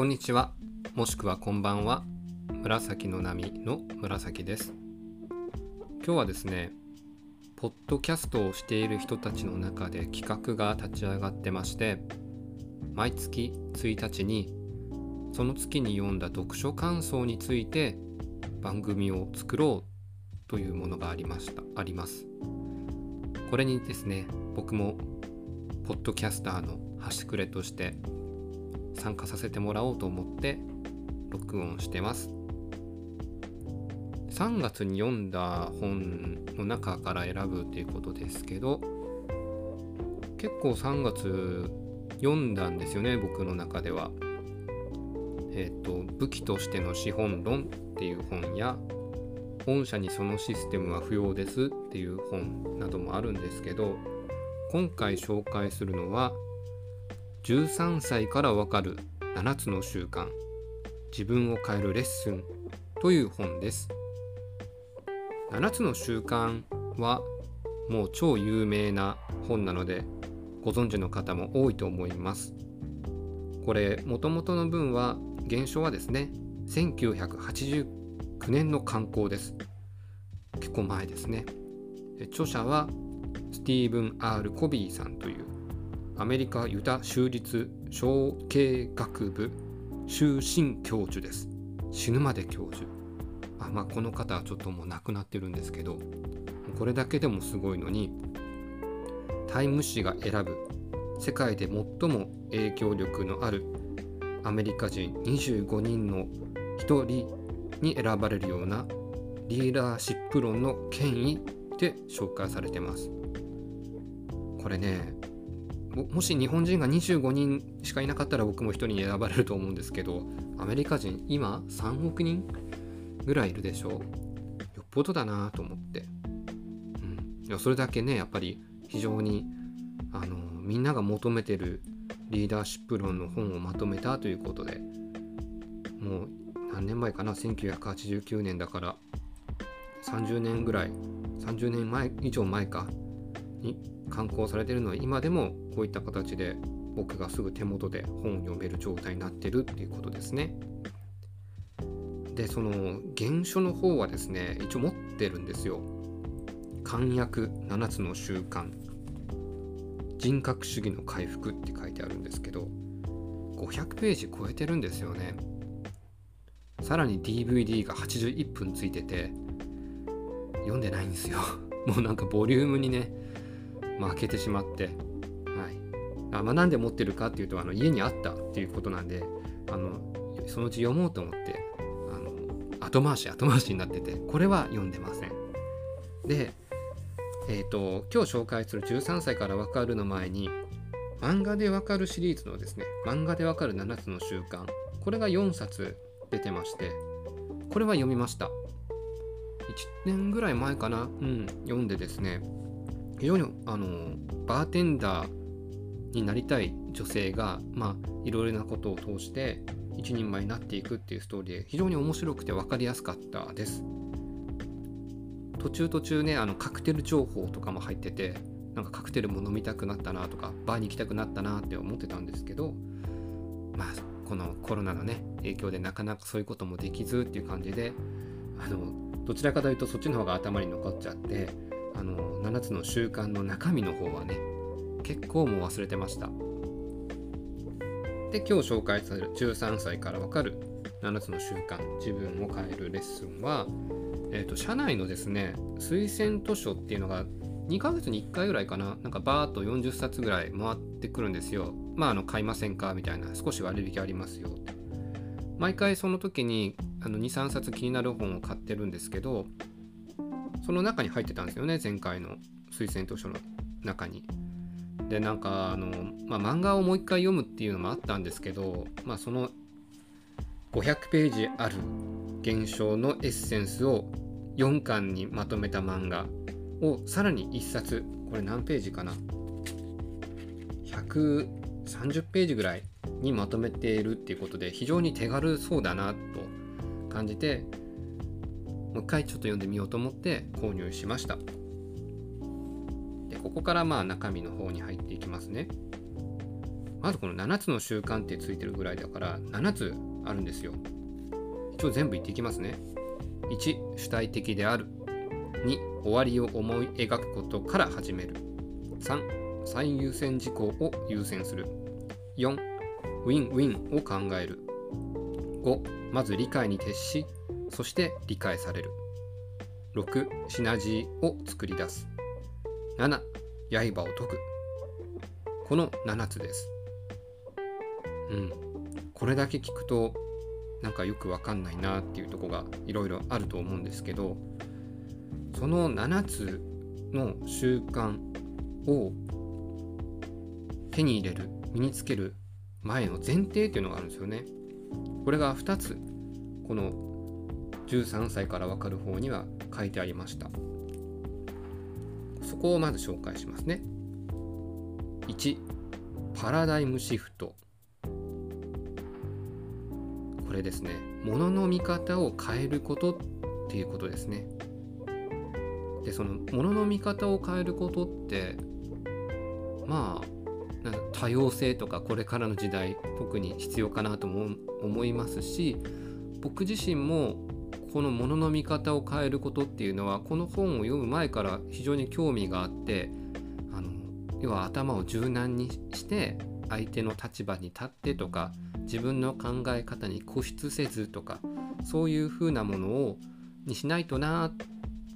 こんにちは。もしくはこんばんは。紫の波の紫です。今日はですねポッドキャストをしている人たちの中で企画が立ち上がってまして毎月1日にその月に読んだ読書感想について番組を作ろうというものがありました。あります。これにですね僕もポッドキャスターの端くれとして参加させてもらおうと思って録音してます3月に読んだ本の中から選ぶということですけど結構3月読んだんですよね僕の中では。えっ、ー、と武器としての資本論っていう本や御社にそのシステムは不要ですっていう本などもあるんですけど今回紹介するのは13歳からわかる7つの習慣自分を変えるレッスンという本です。7つの習慣はもう超有名な本なのでご存知の方も多いと思います。これもともとの文は原書はですね1989年の刊行です。結構前ですね。著者はスティーブン・ R・ コビーさんというアメリカユタ州立小経学部終身教授です。死ぬまで教授。あまあこの方はちょっともう亡くなってるんですけどこれだけでもすごいのにタイム誌が選ぶ世界で最も影響力のあるアメリカ人25人の1人に選ばれるようなリーダーシップ論の権威で紹介されてます。これねもし日本人が25人しかいなかったら僕も1人に選ばれると思うんですけどアメリカ人今3億人ぐらいいるでしょう。よっぽどだなと思って、うん、いやそれだけねやっぱり非常にあのみんなが求めてるリーダーシップ論の本をまとめたということでもう何年前かな？1989年だから30年ぐらい30年前以上前か？に刊行されてるのは今でもこういった形で僕がすぐ手元で本を読める状態になってるっていうことですね。でその原書の方はですね一応持ってるんですよ。簡約7つの習慣人格主義の回復って書いてあるんですけど500ページ超えてるんですよね。さらに DVD が81分ついてて読んでないんですよ。もうなんかボリュームにね負けてしまって、はい。あまあ、なんで持ってるかっていうとあの家にあったっていうことなんであのそのうち読もうと思ってあの後回し後回しになっててこれは読んでません。でえっ、ー、と今日紹介する13歳からわかるの前に漫画でわかるシリーズのですね漫画でわかる7つの習慣これが4冊出てましてこれは読みました。1年ぐらい前かなうん読んでですね非常にあのバーテンダーになりたい女性がまあいろいろなことを通して一人前になっていくっていうストーリーで非常に面白くて分かりやすかったです。途中途中ねあのカクテル情報とかも入っててなんかカクテルも飲みたくなったなとかバーに行きたくなったなって思ってたんですけどまあこのコロナのね影響でなかなかそういうこともできずっていう感じであのどちらかというとそっちの方が頭に残っちゃってあの7つの習慣の中身の方はね結構もう忘れてました。で今日紹介される13歳からわかる7つの習慣自分を変えるレッスンは、えーと、社内のですね推薦図書っていうのが2ヶ月に1回ぐらいかななんかバーっと40冊ぐらい回ってくるんですよ。まああの買いませんかみたいな少し割引ありますよ。毎回その時に23冊気になる本を買ってるんですけどその中に入ってたんですよね前回の推薦図書の中に。でなんかあの、まあ、漫画をもう一回読むっていうのもあったんですけど、まあ、その500ページある現象のエッセンスを4巻にまとめた漫画をさらに1冊これ何ページかな？130ページぐらいにまとめているっていうことで非常に手軽そうだなと感じてもう一回ちょっと読んでみようと思って購入しました。でここからまあ中身の方に入っていきますね。まずこの7つの習慣ってついてるぐらいだから7つあるんですよ。一応全部言っていきますね。1主体的である。2終わりを思い描くことから始める。3最優先事項を優先する。4ウィンウィンを考える。5まず理解に徹しそして理解される。6シナジーを作り出す。7刃を解く。この7つです。うん。これだけ聞くとなんかよくわかんないなっていうとこがいろいろあると思うんですけどその7つの習慣を手に入れる身につける前の前提っていうのがあるんですよね。これが2つこの13歳から分かる方には書いてありました。そこをまず紹介しますね。1パラダイムシフトこれですね物の見方を変えることっていうことですねでその物の見方を変えることってまあ多様性とかこれからの時代特に必要かなとも思いますし僕自身もこの物の見方を変えることっていうのはこの本を読む前から非常に興味があってあの要は頭を柔軟にして相手の立場に立ってとか自分の考え方に固執せずとかそういうふうなものをにしないとな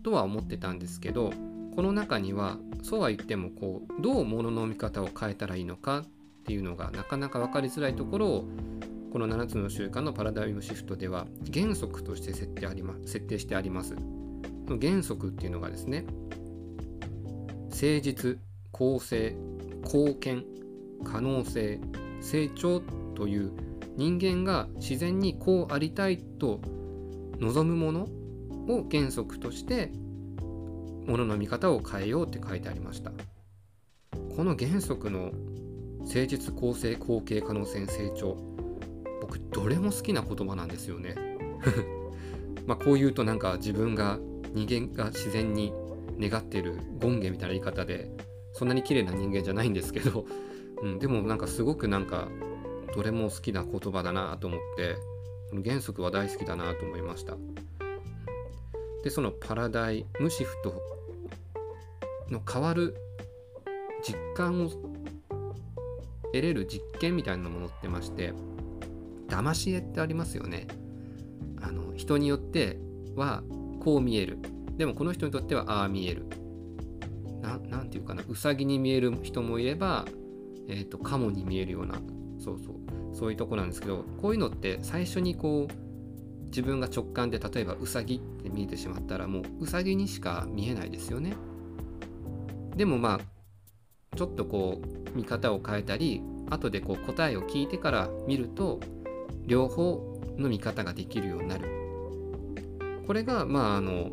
とは思ってたんですけどこの中にはそうは言ってもこうどう物の見方を変えたらいいのかっていうのがなかなか分かりづらいところをこの7つの習慣のパラダイムシフトでは原則として設定あり、ま、設定してあります。の原則っていうのがですね誠実公正貢献可能性成長という人間が自然にこうありたいと望むものを原則としてものの見方を変えようって書いてありましたこの原則の誠実公正後継可能性成長僕どれも好きな言葉なんですよね。まこう言うとなんか自分が人間が自然に願っている権化みたいな言い方でそんなに綺麗な人間じゃないんですけど、うん、でもなんかすごくなんかどれも好きな言葉だなと思ってこの原則は大好きだなと思いました。でそのパラダイムシフトの変わる実感を得れる実験みたいなものってまして騙し絵ってありますよね。あの人によってはこう見える。でもこの人にとってはああ見える。何て言うかな。うさぎに見える人もいれば、えーと、とカモに見えるような。そうそう。そういうとこなんですけどこういうのって最初にこう自分が直感で例えばウサギって見えてしまったらもうウサギにしか見えないですよね。でもまあちょっとこう見方を変えたり後でこう答えを聞いてから見ると両方の見方ができるようになる。これがまああの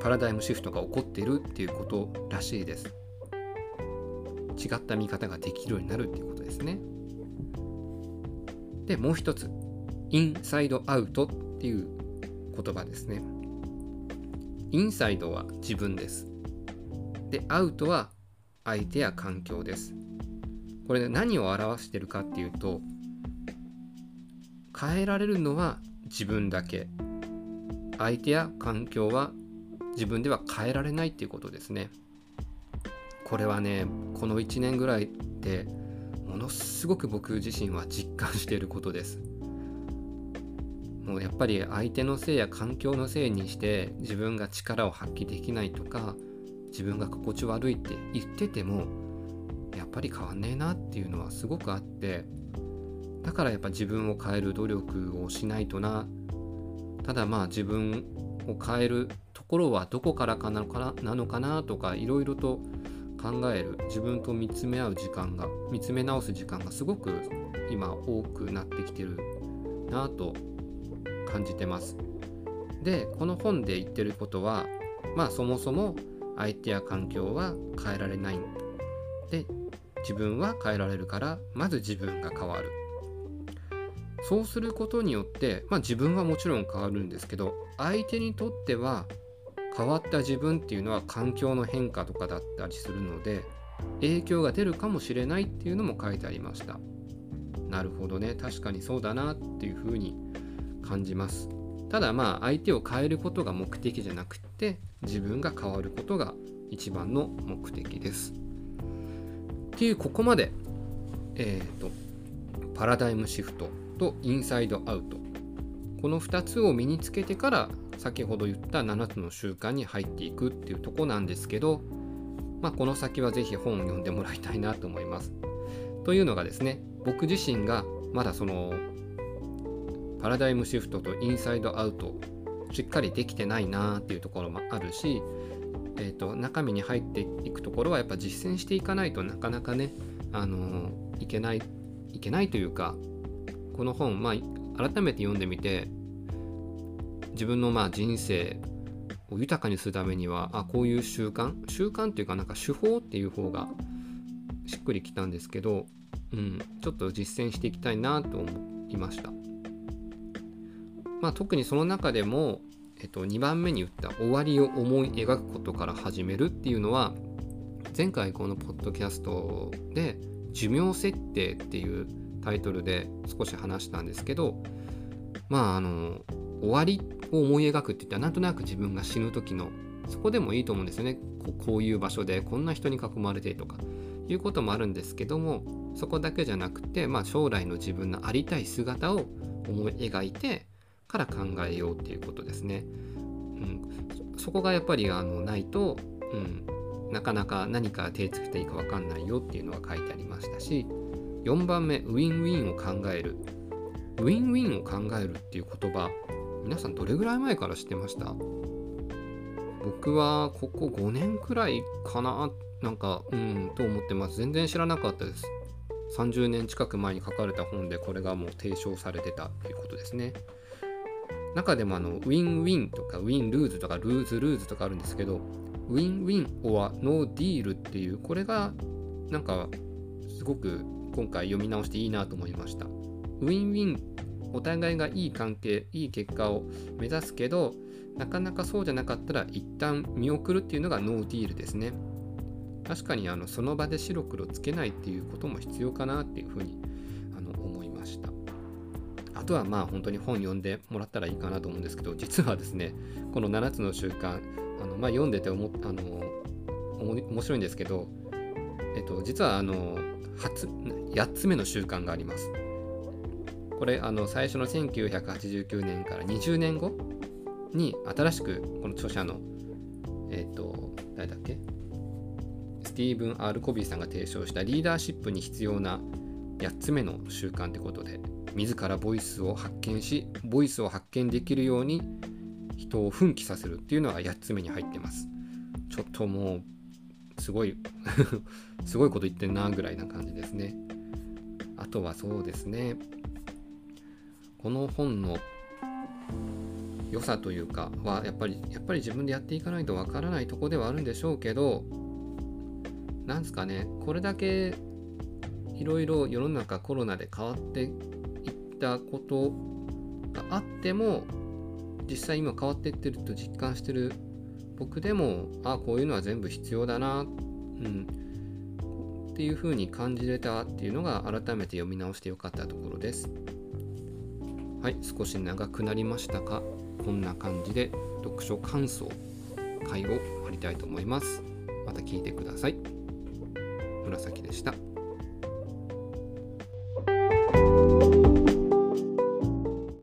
パラダイムシフトが起こっているっていうことらしいです。違った見方ができるようになるっていうことですね。でもう一つインサイドアウトっていう言葉ですね。インサイドは自分です。で、アウトは相手や環境です。これ、ね、何を表してるかっていうと、変えられるのは自分だけ。相手や環境は自分では変えられないっていうことですね。これはね、この1年ぐらいでものすごく僕自身は実感していることです。もうやっぱり相手のせいや環境のせいにして自分が力を発揮できないとか自分が心地悪いって言っててもやっぱり変わんねえなっていうのはすごくあってだからやっぱ自分を変える努力をしないとな。ただまあ自分を変えるところはどこからかなのかななのかなとかいろいろと考える。自分と見つめ合う時間が見つめ直す時間がすごく今多くなってきてるなと感じてます。でこの本で言ってることはまあそもそも相手や環境は変えられない。で自分は変えられるからまず自分が変わる。そうすることによってまあ自分はもちろん変わるんですけど相手にとっては変わった自分っていうのは環境の変化とかだったりするので影響が出るかもしれないっていうのも書いてありました。なるほどね。確かにそうだなっていうふうに感じます。ただまあ相手を変えることが目的じゃなくって自分が変わることが一番の目的です。っていうここまでえっ、ー、とパラダイムシフト。とインサイドアウトこの2つを身につけてから先ほど言った7つの習慣に入っていくっていうとこなんですけど、まあ、この先は是非本を読んでもらいたいなと思います。というのがですね僕自身がまだそのパラダイムシフトとインサイドアウトしっかりできてないなっていうところもあるし、えーと、中身に入っていくところはやっぱ実践していかないとなかなかね、あの、いけないいけないというかこの本、まあ、改めて読んでみて自分のまあ人生を豊かにするためにはあこういう習慣習慣っていうかなんか手法っていう方がしっくりきたんですけど、うん、ちょっと実践していきたいなと思いました。まあ、特にその中でも、えっと、2番目に言った終わりを思い描くことから始めるっていうのは前回このポッドキャストで寿命設定っていうタイトルで少し話したんですけどまああの終わりを思い描くって言ったらなんとなく自分が死ぬ時のそこでもいいと思うんですよねこういう場所でこんな人に囲まれてとかいうこともあるんですけどもそこだけじゃなくて、まあ、将来の自分のありたい姿を思い描いてから考えようっていうことですね。うん、そこがやっぱりあのないと、うん、なかなか何か手つけていいか分かんないよっていうのは書いてありましたし4番目ウィンウィンを考える。ウィンウィンを考えるっていう言葉皆さんどれぐらい前から知ってました？僕はここ5年くらいかななんかうんと思ってます。全然知らなかったです。30年近く前に書かれた本でこれがもう提唱されてたっていうことですね。中でもあの win-win とか win-lose とか lose-lose とかあるんですけどウィンウィン or no deal っていうこれがなんかすごく今回読み直していいなと思いました。 win-win お互いがいい関係いい結果を目指すけどなかなかそうじゃなかったら一旦見送るっていうのが no deal ですね。確かにあのその場で白黒つけないっていうことも必要かなっていうふうにあの思いました。あとはまあ本当に本読んでもらったらいいかなと思うんですけど実はですねこの7つの習慣あの、まあ、読んでて思あの面白いんですけど、えっと、実はあの初8つ目の習慣があります。これあの最初の1989年から20年後に新しくこの著者のえっ、ー、と誰だっけ？スティーブン・アール・コビーさんが提唱したリーダーシップに必要な8つ目の習慣ってことで自らボイスを発見しボイスを発見できるように人を奮起させるっていうのが8つ目に入ってます。ちょっともうすごい すごいこと言ってんなぐらいな感じですね。あとはそうですね。この本の良さというかはやっぱりやっぱり自分でやっていかないとわからないとこではあるんでしょうけどなんですかね。これだけいろいろ世の中コロナで変わっていったことがあっても実際今変わっていってると実感してる僕でもあこういうのは全部必要だな、うん、っていうふうに感じれたっていうのが改めて読み直してよかったところです。はい少し長くなりましたがこんな感じで読書感想会を終わりたいと思います。また聞いてください。紫でした。